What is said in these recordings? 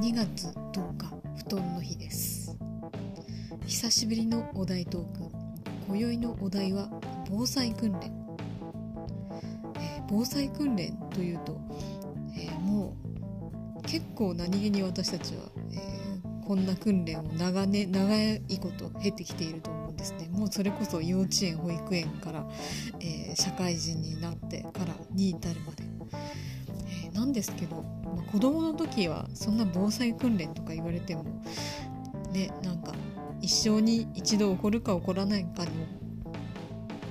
2月10日布団の日です。久しぶりのお題トーク。今宵のお題は防災訓練、えー、防災訓練というと、えー、もう結構何気に私たちは、えー、こんな訓練を長,、ね、長いこと経てきていると思うんですね。もうそれこそ幼稚園保育園から、え社会人になってからに至るまで。なんですけど、まあ、子供の時はそんな防災訓練とか言われてもねなんか一生に一度起こるか起こらないかの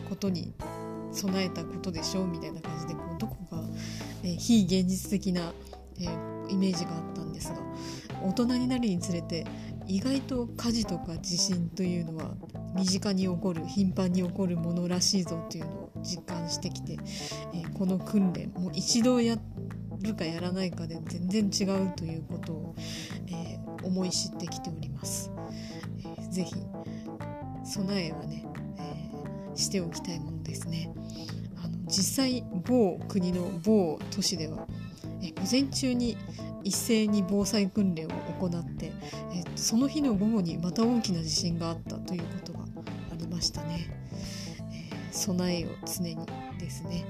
ことに備えたことでしょうみたいな感じでこうどこか、えー、非現実的な、えー、イメージがあったんですが大人になるにつれて意外と火事とか地震というのは身近に起こる頻繁に起こるものらしいぞというのを実感してきて、えー、この訓練もう一度やってるかやらないかで全然違うということを、えー、思い知ってきております。えー、ぜひ備えはね、えー、しておきたいものですね。あの実際某国の某都市では、え午前中に一斉に防災訓練を行って、えその日の午後にまた大きな地震があったということがありましたね。え備えを常にですね。